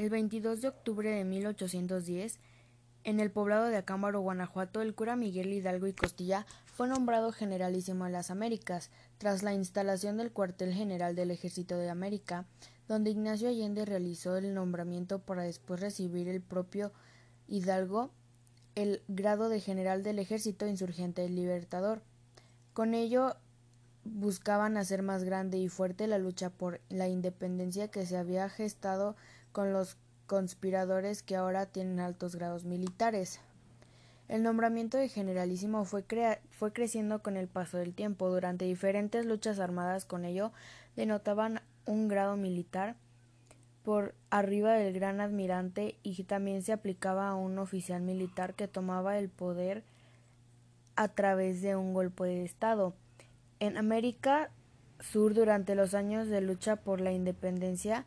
El 22 de octubre de 1810, en el poblado de Acámbaro, Guanajuato, el cura Miguel Hidalgo y Costilla fue nombrado generalísimo de las Américas, tras la instalación del cuartel general del Ejército de América, donde Ignacio Allende realizó el nombramiento para después recibir el propio Hidalgo el grado de general del Ejército Insurgente Libertador. Con ello buscaban hacer más grande y fuerte la lucha por la independencia que se había gestado con los conspiradores que ahora tienen altos grados militares. El nombramiento de generalísimo fue, fue creciendo con el paso del tiempo. Durante diferentes luchas armadas con ello denotaban un grado militar por arriba del gran admirante y también se aplicaba a un oficial militar que tomaba el poder a través de un golpe de Estado. En América Sur, durante los años de lucha por la independencia,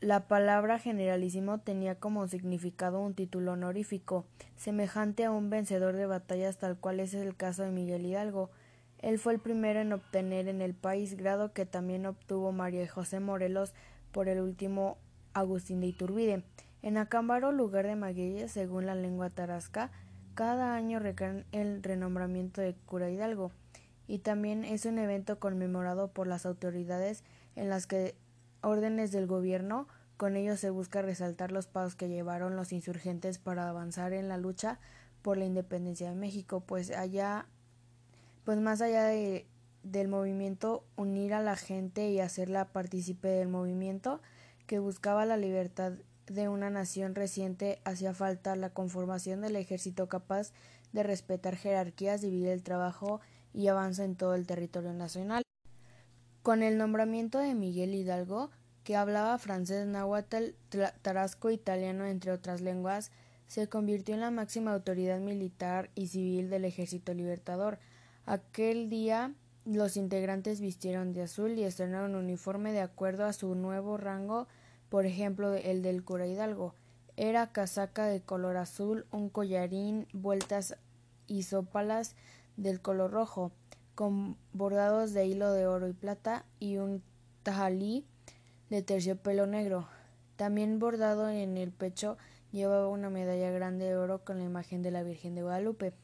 la palabra generalísimo tenía como significado un título honorífico, semejante a un vencedor de batallas tal cual es el caso de Miguel Hidalgo. Él fue el primero en obtener en el país grado que también obtuvo María José Morelos por el último Agustín de Iturbide. En Acámbaro, lugar de Magueyes, según la lengua tarasca, cada año recae el renombramiento de cura Hidalgo, y también es un evento conmemorado por las autoridades en las que órdenes del gobierno con ello se busca resaltar los pasos que llevaron los insurgentes para avanzar en la lucha por la independencia de México, pues allá pues más allá de del movimiento unir a la gente y hacerla partícipe del movimiento que buscaba la libertad de una nación reciente hacía falta la conformación del ejército capaz de respetar jerarquías, dividir el trabajo y avanza en todo el territorio nacional. Con el nombramiento de Miguel Hidalgo, que hablaba francés, náhuatl, tarasco, italiano, entre otras lenguas, se convirtió en la máxima autoridad militar y civil del ejército libertador. Aquel día los integrantes vistieron de azul y estrenaron uniforme de acuerdo a su nuevo rango, por ejemplo, el del cura Hidalgo. Era casaca de color azul, un collarín, vueltas isópalas del color rojo, con bordados de hilo de oro y plata y un tajalí de terciopelo negro. También bordado en el pecho llevaba una medalla grande de oro con la imagen de la Virgen de Guadalupe.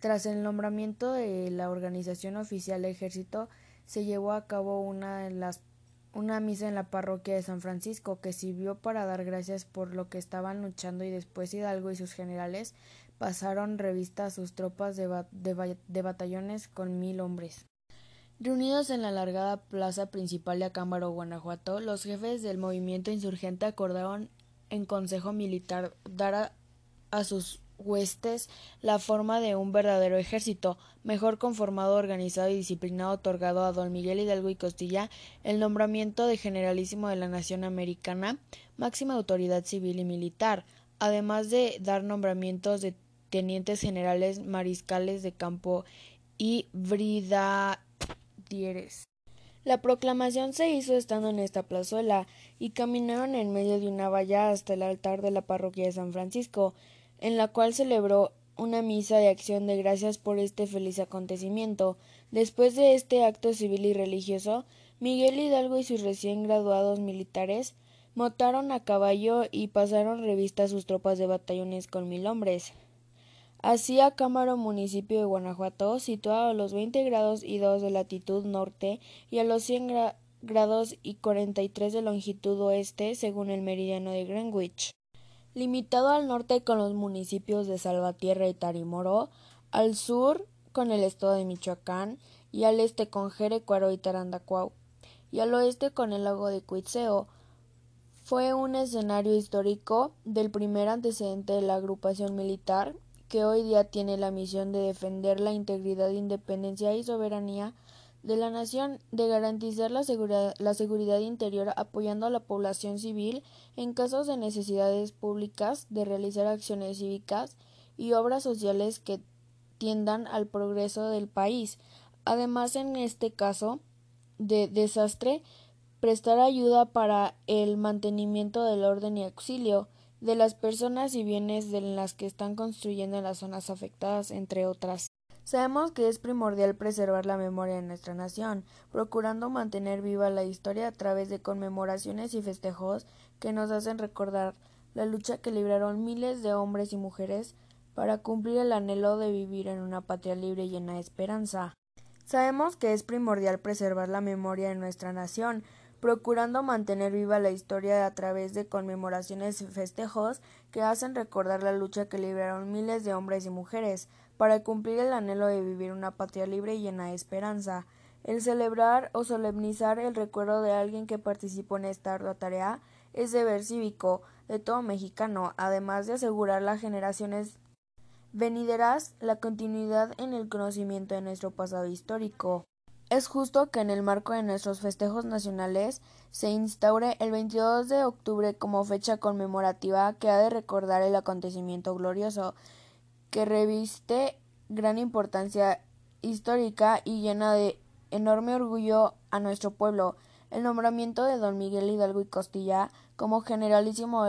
Tras el nombramiento de la organización oficial de ejército, se llevó a cabo una, las, una misa en la parroquia de San Francisco que sirvió para dar gracias por lo que estaban luchando y después Hidalgo y sus generales pasaron revista a sus tropas de, de batallones con mil hombres. Reunidos en la alargada plaza principal de Acámbaro, Guanajuato, los jefes del movimiento insurgente acordaron en consejo militar dar a, a sus huestes la forma de un verdadero ejército, mejor conformado, organizado y disciplinado, otorgado a don Miguel Hidalgo y Costilla el nombramiento de generalísimo de la nación americana, máxima autoridad civil y militar, además de dar nombramientos de tenientes generales, mariscales de campo y brigadieres. La proclamación se hizo estando en esta plazuela y caminaron en medio de una valla hasta el altar de la parroquia de San Francisco, en la cual celebró una misa de acción de gracias por este feliz acontecimiento. Después de este acto civil y religioso, Miguel Hidalgo y sus recién graduados militares montaron a caballo y pasaron revista a sus tropas de batallones con mil hombres. Así Cámara, municipio de Guanajuato, situado a los 20 grados y 2 de latitud norte y a los 100 grados y 43 de longitud oeste, según el meridiano de Greenwich limitado al norte con los municipios de Salvatierra y Tarimoro, al sur con el estado de Michoacán y al este con Jerecuaro y Tarandacuau, y al oeste con el lago de Cuitzeo. Fue un escenario histórico del primer antecedente de la agrupación militar que hoy día tiene la misión de defender la integridad, independencia y soberanía de la nación de garantizar la seguridad, la seguridad interior apoyando a la población civil en casos de necesidades públicas, de realizar acciones cívicas y obras sociales que tiendan al progreso del país. Además, en este caso de desastre, prestar ayuda para el mantenimiento del orden y auxilio de las personas y bienes de las que están construyendo en las zonas afectadas, entre otras. Sabemos que es primordial preservar la memoria de nuestra nación, procurando mantener viva la historia a través de conmemoraciones y festejos que nos hacen recordar la lucha que libraron miles de hombres y mujeres para cumplir el anhelo de vivir en una patria libre y llena de esperanza. Sabemos que es primordial preservar la memoria de nuestra nación, procurando mantener viva la historia a través de conmemoraciones y festejos que hacen recordar la lucha que libraron miles de hombres y mujeres para cumplir el anhelo de vivir una patria libre y llena de esperanza. El celebrar o solemnizar el recuerdo de alguien que participó en esta ardua tarea es deber cívico de todo mexicano, además de asegurar las generaciones venideras la continuidad en el conocimiento de nuestro pasado histórico. Es justo que en el marco de nuestros festejos nacionales se instaure el 22 de octubre como fecha conmemorativa que ha de recordar el acontecimiento glorioso que reviste gran importancia histórica y llena de enorme orgullo a nuestro pueblo el nombramiento de don Miguel Hidalgo y Costilla como generalísimo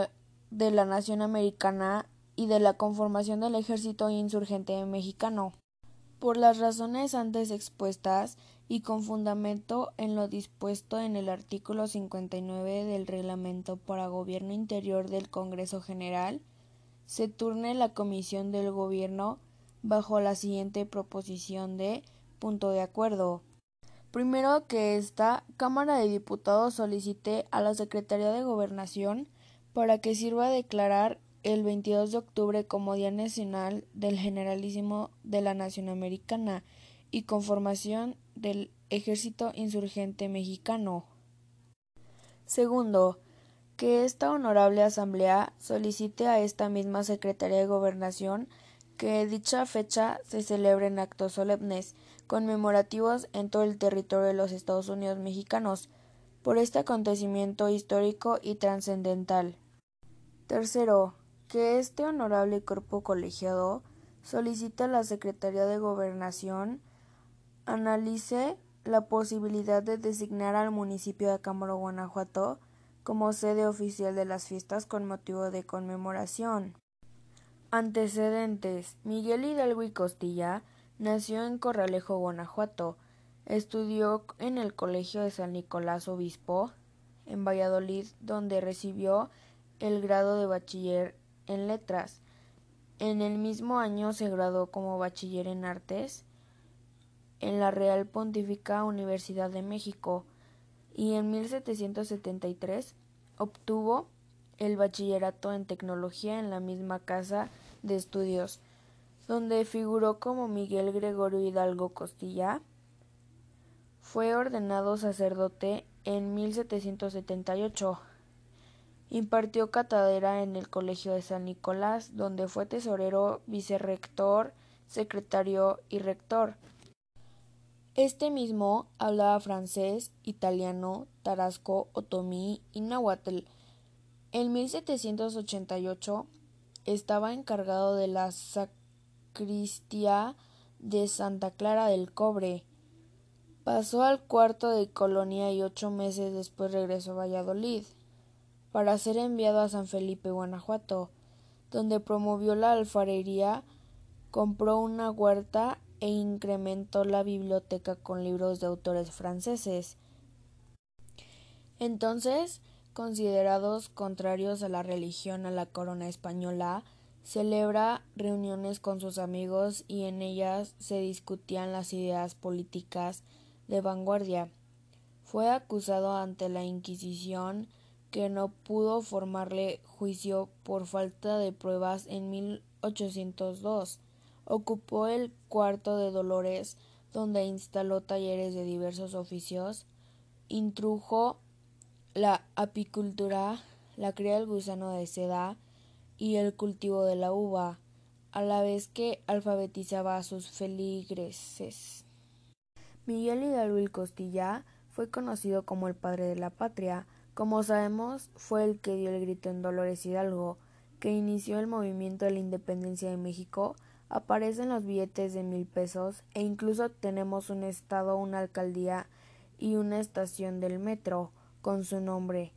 de la nación americana y de la conformación del ejército insurgente mexicano. Por las razones antes expuestas y con fundamento en lo dispuesto en el artículo 59 del Reglamento para Gobierno Interior del Congreso General, se turne la Comisión del Gobierno bajo la siguiente proposición de punto de acuerdo. Primero que esta Cámara de Diputados solicite a la Secretaría de Gobernación para que sirva a declarar el 22 de octubre como Día Nacional del Generalísimo de la Nación Americana y conformación del Ejército Insurgente Mexicano. Segundo, que esta honorable Asamblea solicite a esta misma Secretaría de Gobernación que dicha fecha se celebre en actos solemnes conmemorativos en todo el territorio de los Estados Unidos mexicanos por este acontecimiento histórico y trascendental. Tercero, que este honorable cuerpo colegiado solicita a la Secretaría de Gobernación analice la posibilidad de designar al municipio de Cámara, Guanajuato, como sede oficial de las fiestas con motivo de conmemoración. Antecedentes Miguel Hidalgo y Costilla nació en Corralejo, Guanajuato. Estudió en el Colegio de San Nicolás Obispo, en Valladolid, donde recibió el grado de bachiller en letras. En el mismo año se graduó como bachiller en artes en la Real Pontífica Universidad de México y en 1773 obtuvo el bachillerato en tecnología en la misma casa de estudios, donde figuró como Miguel Gregorio Hidalgo Costilla. Fue ordenado sacerdote en 1778. Impartió cátedra en el Colegio de San Nicolás, donde fue tesorero, vicerrector, secretario y rector. Este mismo hablaba francés, italiano, tarasco, otomí y náhuatl. En 1788 estaba encargado de la sacristía de Santa Clara del Cobre. Pasó al cuarto de colonia y ocho meses después regresó a Valladolid para ser enviado a San Felipe, Guanajuato, donde promovió la alfarería, compró una huerta e incrementó la biblioteca con libros de autores franceses. Entonces, considerados contrarios a la religión a la corona española, celebra reuniones con sus amigos y en ellas se discutían las ideas políticas de vanguardia. Fue acusado ante la Inquisición que no pudo formarle juicio por falta de pruebas en 1802 Ocupó el cuarto de Dolores, donde instaló talleres de diversos oficios, introdujo la apicultura, la cría del gusano de seda y el cultivo de la uva, a la vez que alfabetizaba a sus feligreses. Miguel Hidalgo y Costilla fue conocido como el padre de la patria. Como sabemos, fue el que dio el grito en Dolores Hidalgo, que inició el movimiento de la independencia de México aparecen los billetes de mil pesos e incluso tenemos un estado, una alcaldía y una estación del metro con su nombre.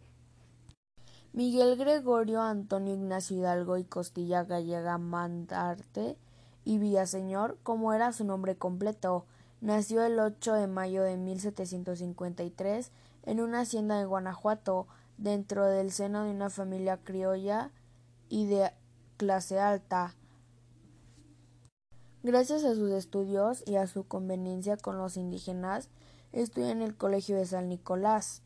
Miguel Gregorio Antonio Ignacio Hidalgo y Costilla Gallega Mandarte y Villaseñor, como era su nombre completo. Nació el 8 de mayo de 1753 en una hacienda de Guanajuato, dentro del seno de una familia criolla y de clase alta. Gracias a sus estudios y a su conveniencia con los indígenas, estudió en el Colegio de San Nicolás.